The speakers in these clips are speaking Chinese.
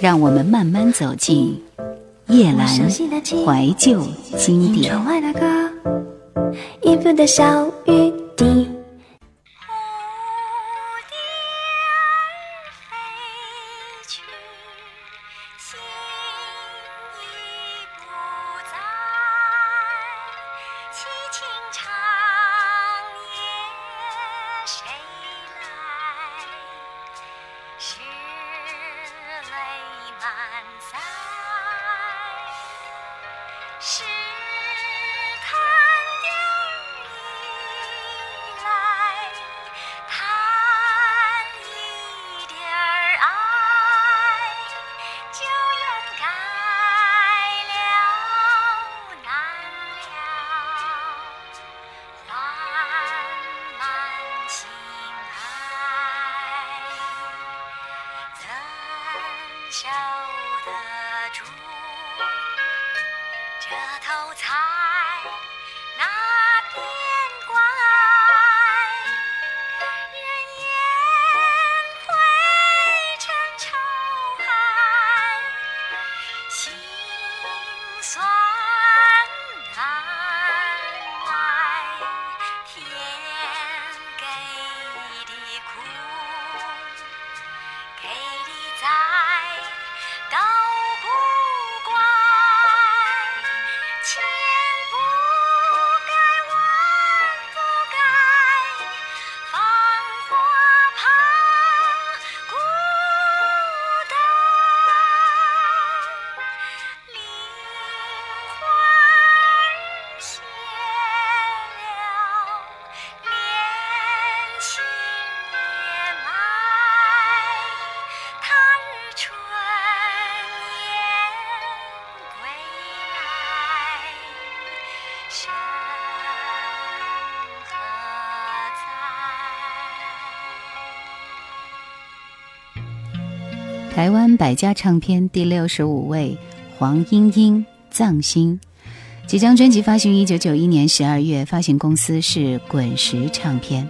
让我们慢慢走进夜阑怀旧经典。台湾百家唱片第六十五位黄莺莺藏心，几张专辑发行于一九九一年十二月，发行公司是滚石唱片。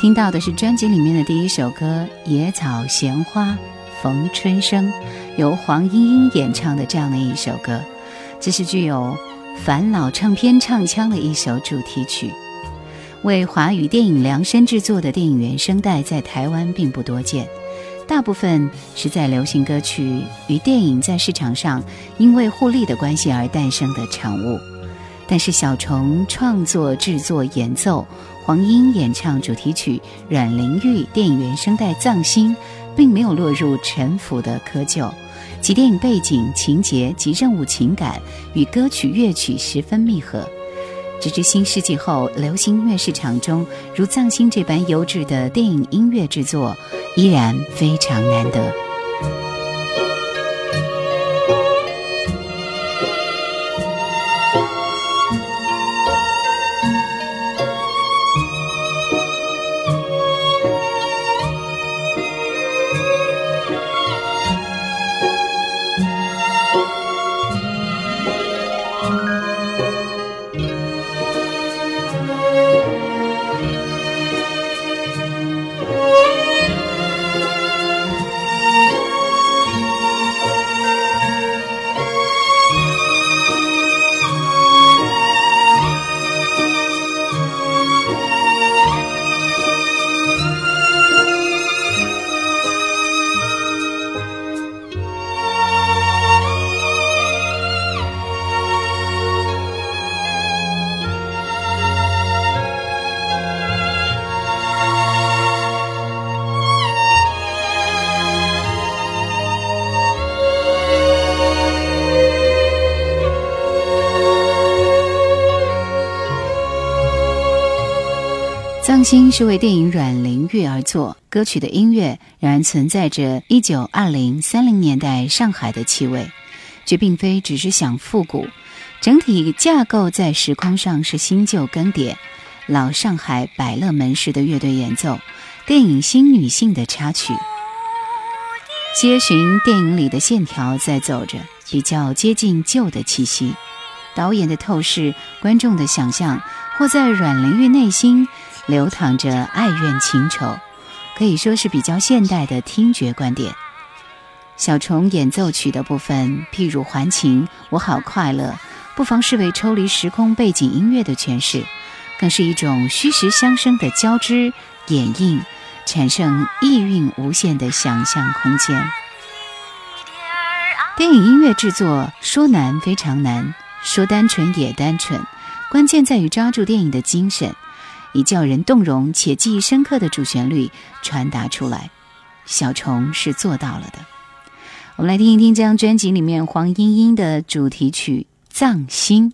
听到的是专辑里面的第一首歌《野草闲花逢春生》，由黄莺莺演唱的这样的一首歌，这是具有返老唱片唱腔的一首主题曲。为华语电影量身制作的电影原声带在台湾并不多见，大部分是在流行歌曲与电影在市场上因为互利的关系而诞生的产物。但是小虫创作、制作、演奏，黄莺演唱主题曲《阮玲玉》电影原声带《藏心》，并没有落入陈腐的窠臼，其电影背景、情节及任务情感与歌曲乐曲十分密合。直至新世纪后，流行音乐市场中如《藏心》这般优质的电影音乐制作，依然非常难得。藏心是为电影《阮玲玉》而作，歌曲的音乐仍然存在着一九二零三零年代上海的气味，却并非只是想复古。整体架构在时空上是新旧更迭，老上海百乐门式的乐队演奏，电影新女性的插曲，接寻电影里的线条在走着，比较接近旧的气息。导演的透视，观众的想象，或在阮玲玉内心。流淌着爱怨情仇，可以说是比较现代的听觉观点。小虫演奏曲的部分，譬如还情，我好快乐，不妨视为抽离时空背景音乐的诠释，更是一种虚实相生的交织掩映，产生意蕴无限的想象空间。电影音乐制作说难非常难，说单纯也单纯，关键在于抓住电影的精神，以叫人动容且记忆深刻的主旋律传达出来。小虫是做到了的。我们来听一听这张专辑里面黄莺莺的主题曲《藏心》。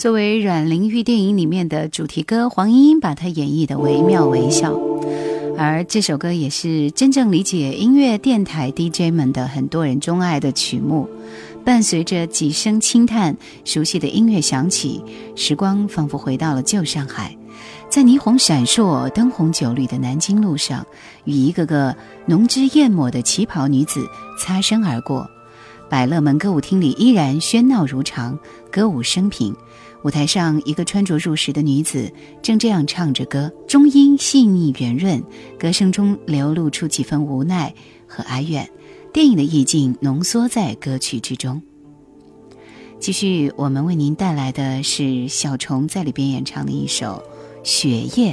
作为阮玲玉电影里面的主题歌，黄莺莺把它演绎的惟妙惟肖。而这首歌也是真正理解音乐电台 DJ 们的很多人钟爱的曲目。伴随着几声轻叹，熟悉的音乐响起，时光仿佛回到了旧上海，在霓虹闪烁、灯红酒绿的南京路上，与一个个浓脂艳抹的旗袍女子擦身而过。百乐门歌舞厅里依然喧闹如常，歌舞升平。舞台上，一个穿着入时的女子正这样唱着歌，中音细腻圆润，歌声中流露出几分无奈和哀怨。电影的意境浓缩在歌曲之中。继续，我们为您带来的是小虫在里边演唱的一首《雪夜》。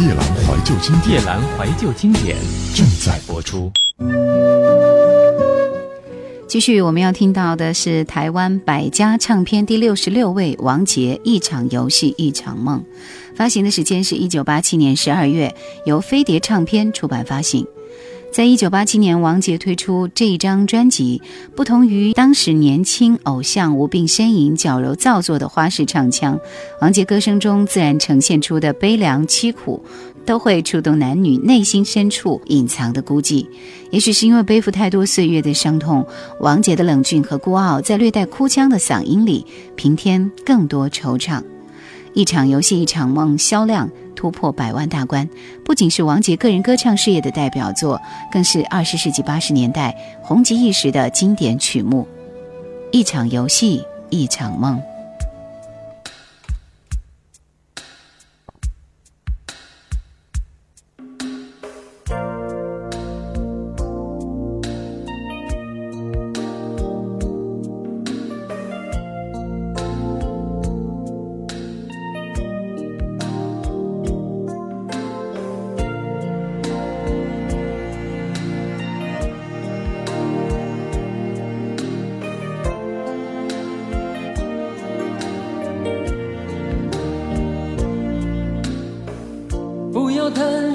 夜阑怀旧经典，夜阑怀旧经典正在播出。继续，我们要听到的是台湾百家唱片第六十六位王杰《一场游戏一场梦》，发行的时间是一九八七年十二月，由飞碟唱片出版发行。在一九八七年，王杰推出这一张专辑，不同于当时年轻偶像无病呻吟、矫揉造作的花式唱腔，王杰歌声中自然呈现出的悲凉凄苦，都会触动男女内心深处隐藏的孤寂。也许是因为背负太多岁月的伤痛，王杰的冷峻和孤傲，在略带哭腔的嗓音里，平添更多惆怅。一场游戏，一场梦，销量突破百万大关，不仅是王杰个人歌唱事业的代表作，更是二十世纪八十年代红极一时的经典曲目。一场游戏，一场梦。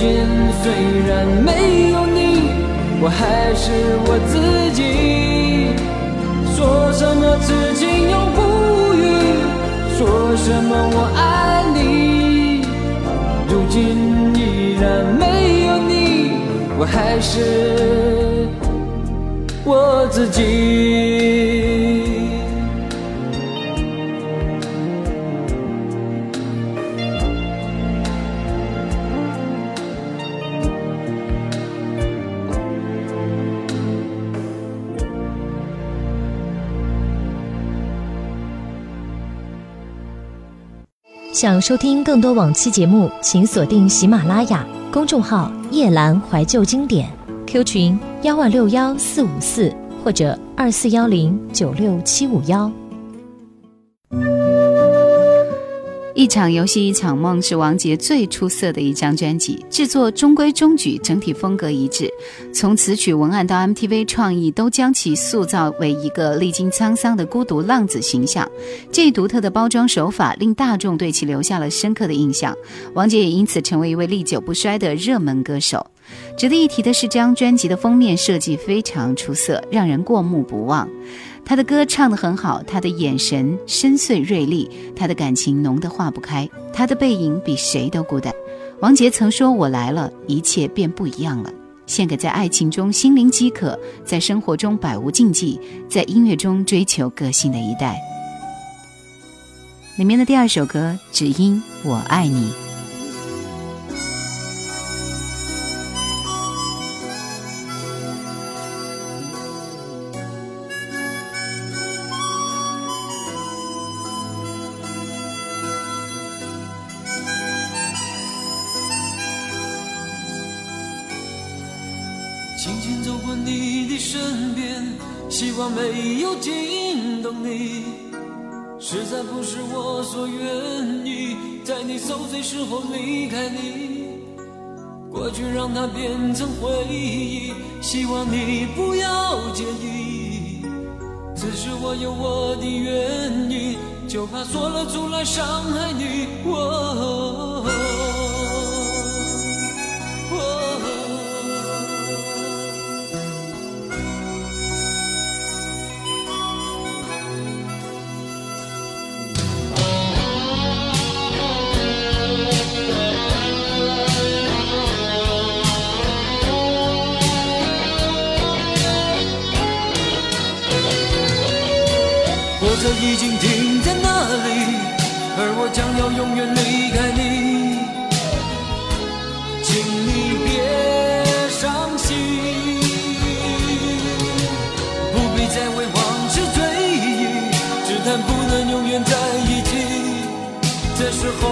如今虽然没有你，我还是我自己。说什么此情永不渝，说什么我爱你。如今依然没有你，我还是我自己。想收听更多往期节目，请锁定喜马拉雅公众号“夜阑怀旧经典 ”，Q 群幺二六幺四五四或者二四幺零九六七五幺。一场游戏一场梦是王杰最出色的一张专辑，制作中规中矩，整体风格一致。从词曲文案到 MTV 创意，都将其塑造为一个历经沧桑的孤独浪子形象。这一独特的包装手法令大众对其留下了深刻的印象，王杰也因此成为一位历久不衰的热门歌手。值得一提的是，这张专辑的封面设计非常出色，让人过目不忘。他的歌唱得很好，他的眼神深邃锐利，他的感情浓得化不开，他的背影比谁都孤单。王杰曾说：“我来了，一切变不一样了。”献给在爱情中心灵饥渴，在生活中百无禁忌，在音乐中追求个性的一代。里面的第二首歌《只因我爱你》。回忆，希望你不要介意。只是我有我的原因，就怕说了出来伤害你。哦车已经停在那里，而我将要永远离开你，请你别伤心，不必再为往事追忆，只谈不能永远在一起，这时候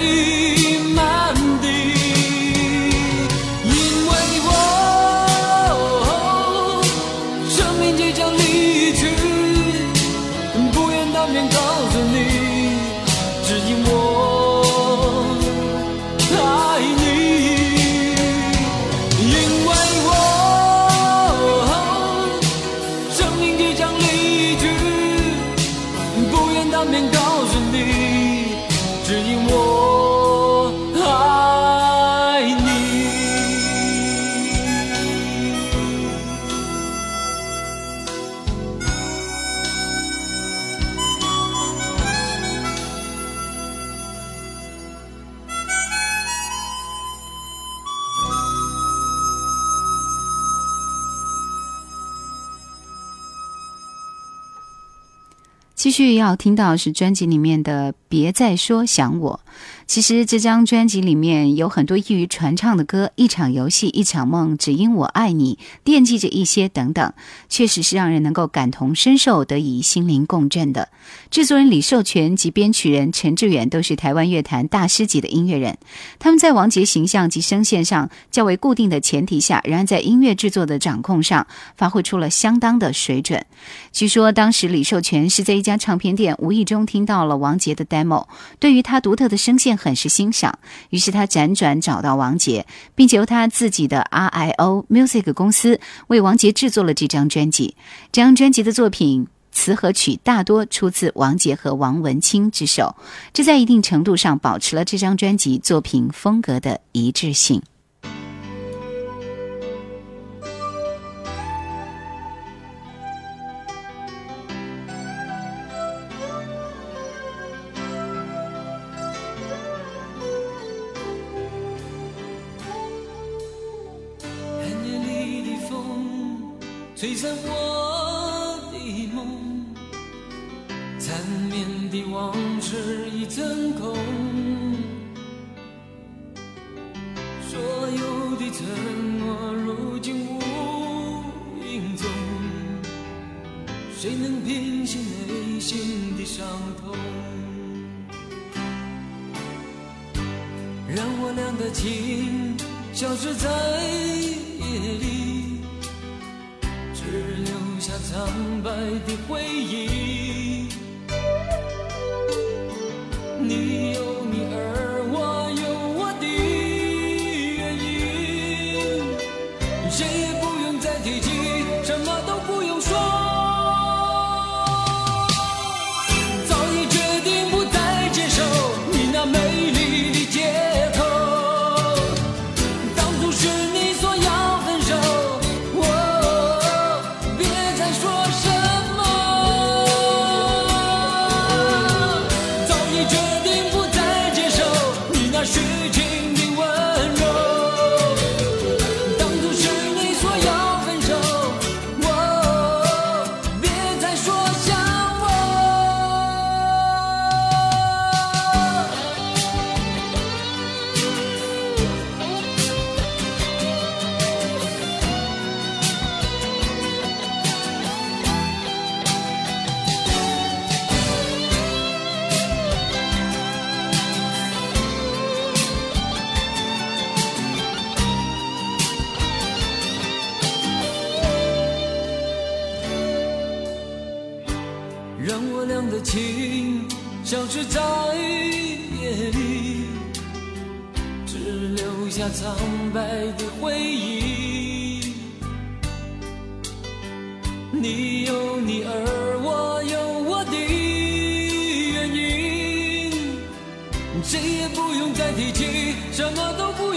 是继续要听到是专辑里面的《别再说想我》。其实这张专辑里面有很多易于传唱的歌，《一场游戏一场梦》，只因我爱你，惦记着一些等等，确实是让人能够感同身受，得以心灵共振的。制作人李寿全及编曲人陈志远都是台湾乐坛大师级的音乐人，他们在王杰形象及声线上较为固定的前提下，仍然在音乐制作的掌控上发挥出了相当的水准。据说当时李寿全是在一家唱片店无意中听到了王杰的 demo，对于他独特的声线很是欣赏，于是他辗转找到王杰，并且由他自己的 RIO Music 公司为王杰制作了这张专辑。这张专辑的作品。词和曲大多出自王杰和王文清之手，这在一定程度上保持了这张专辑作品风格的一致性。往事已成空，所有的承诺如今无影踪，谁能平息内心的伤痛？让我俩的情消失在夜里，只留下苍白的回忆。的情消失在夜里，只留下苍白的回忆。你有你，而我有我的原因，谁也不用再提起，什么都不。